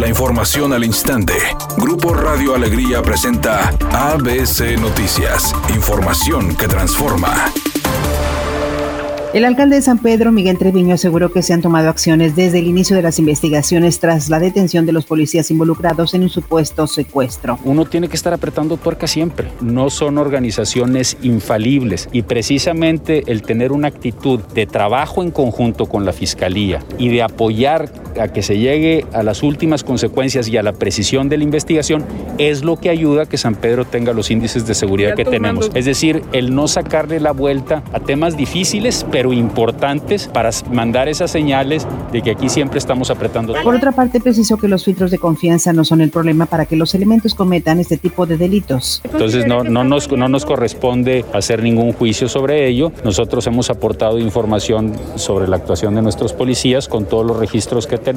La información al instante. Grupo Radio Alegría presenta ABC Noticias. Información que transforma. El alcalde de San Pedro, Miguel Treviño, aseguró que se han tomado acciones desde el inicio de las investigaciones tras la detención de los policías involucrados en un supuesto secuestro. Uno tiene que estar apretando tuerca siempre. No son organizaciones infalibles y precisamente el tener una actitud de trabajo en conjunto con la Fiscalía y de apoyar a que se llegue a las últimas consecuencias y a la precisión de la investigación es lo que ayuda a que San Pedro tenga los índices de seguridad que tenemos. Es decir, el no sacarle la vuelta a temas difíciles, pero pero importantes para mandar esas señales de que aquí siempre estamos apretando. Por otra parte, precisó que los filtros de confianza no son el problema para que los elementos cometan este tipo de delitos. Entonces no, no, nos, no nos corresponde hacer ningún juicio sobre ello. Nosotros hemos aportado información sobre la actuación de nuestros policías con todos los registros que tenemos,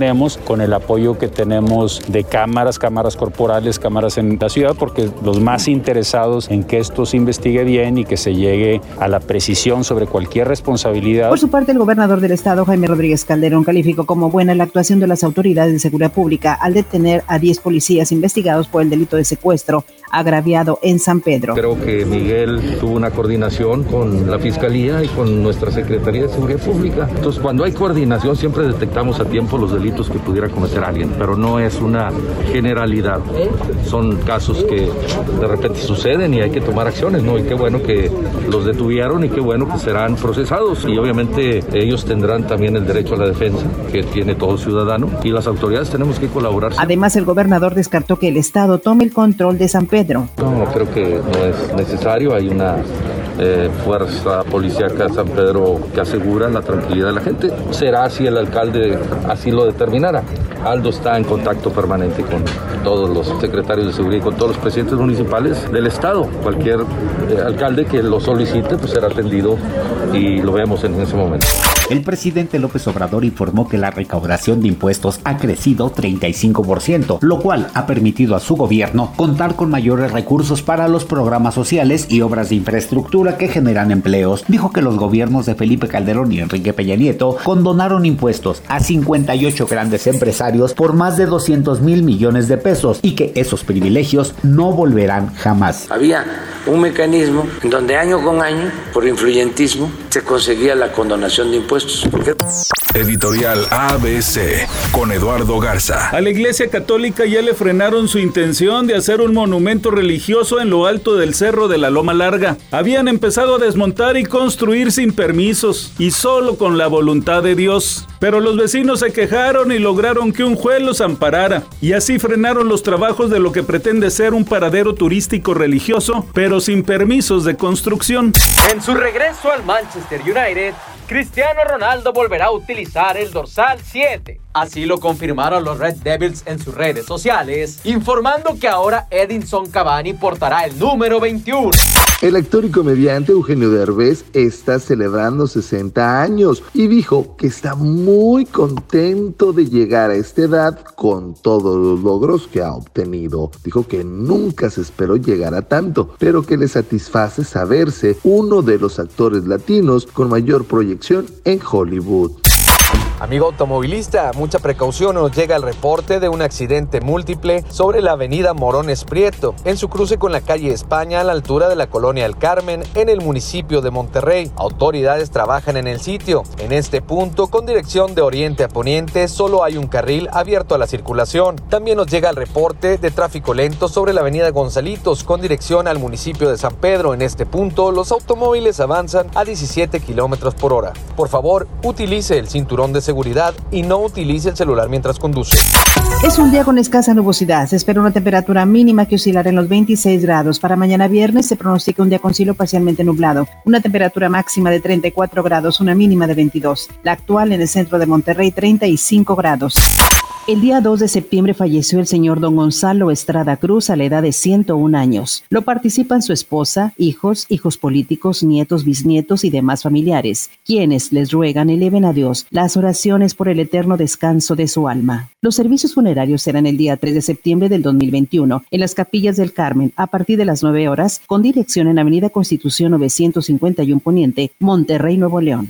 con el apoyo que tenemos de cámaras, cámaras corporales, cámaras en la ciudad, porque los más interesados en que esto se investigue bien y que se llegue a la precisión sobre cualquier responsabilidad por su parte, el gobernador del estado, Jaime Rodríguez Calderón, calificó como buena la actuación de las autoridades de seguridad pública al detener a 10 policías investigados por el delito de secuestro agraviado en San Pedro. Creo que Miguel tuvo una coordinación con la Fiscalía y con nuestra Secretaría de Seguridad Pública. Entonces, cuando hay coordinación, siempre detectamos a tiempo los delitos que pudiera cometer alguien, pero no es una generalidad. Son casos que de repente suceden y hay que tomar acciones, ¿no? Y qué bueno que los detuvieron y qué bueno que serán procesados. Y obviamente ellos tendrán también el derecho a la defensa que tiene todo ciudadano y las autoridades tenemos que colaborar. Además, el gobernador descartó que el Estado tome el control de San Pedro no, creo que no es necesario. Hay una eh, fuerza policíaca San Pedro que asegura la tranquilidad de la gente. Será si el alcalde así lo determinara. Aldo está en contacto permanente con todos los secretarios de seguridad y con todos los presidentes municipales del estado. Cualquier eh, alcalde que lo solicite pues será atendido y lo vemos en ese momento. El presidente López Obrador informó que la recaudación de impuestos ha crecido 35%, lo cual ha permitido a su gobierno contar con mayores recursos para los programas sociales y obras de infraestructura que generan empleos. Dijo que los gobiernos de Felipe Calderón y Enrique Peña Nieto condonaron impuestos a 58 grandes empresarios por más de 200 mil millones de pesos y que esos privilegios no volverán jamás. Había un mecanismo en donde año con año, por influyentismo, se conseguía la condonación de impuestos. Editorial ABC con Eduardo Garza. A la Iglesia Católica ya le frenaron su intención de hacer un monumento religioso en lo alto del cerro de la Loma Larga. Habían empezado a desmontar y construir sin permisos y solo con la voluntad de Dios. Pero los vecinos se quejaron y lograron que un juez los amparara y así frenaron los trabajos de lo que pretende ser un paradero turístico religioso, pero sin permisos de construcción. En su regreso al Manchester United, Cristiano Ronaldo volverá a utilizar el dorsal 7. Así lo confirmaron los Red Devils en sus redes sociales, informando que ahora Edinson Cavani portará el número 21. El actor y comediante Eugenio Derbez está celebrando 60 años y dijo que está muy contento de llegar a esta edad con todos los logros que ha obtenido. Dijo que nunca se esperó llegar a tanto, pero que le satisface saberse uno de los actores latinos con mayor proyección en Hollywood. Amigo automovilista, mucha precaución nos llega el reporte de un accidente múltiple sobre la avenida Morones Prieto, en su cruce con la calle España a la altura de la colonia El Carmen, en el municipio de Monterrey. Autoridades trabajan en el sitio. En este punto, con dirección de oriente a poniente, solo hay un carril abierto a la circulación. También nos llega el reporte de tráfico lento sobre la avenida Gonzalitos, con dirección al municipio de San Pedro. En este punto, los automóviles avanzan a 17 kilómetros por hora. Por favor, utilice el cinturón de y no utilice el celular mientras conduce. Es un día con escasa nubosidad. Se espera una temperatura mínima que oscilará en los 26 grados. Para mañana viernes se pronostica un día con cielo parcialmente nublado. Una temperatura máxima de 34 grados, una mínima de 22. La actual en el centro de Monterrey, 35 grados. El día 2 de septiembre falleció el señor don Gonzalo Estrada Cruz a la edad de 101 años. Lo participan su esposa, hijos, hijos políticos, nietos, bisnietos y demás familiares, quienes les ruegan eleven a Dios las oraciones por el eterno descanso de su alma. Los servicios funerarios serán el día 3 de septiembre del 2021 en las capillas del Carmen a partir de las 9 horas con dirección en Avenida Constitución 951 Poniente, Monterrey, Nuevo León.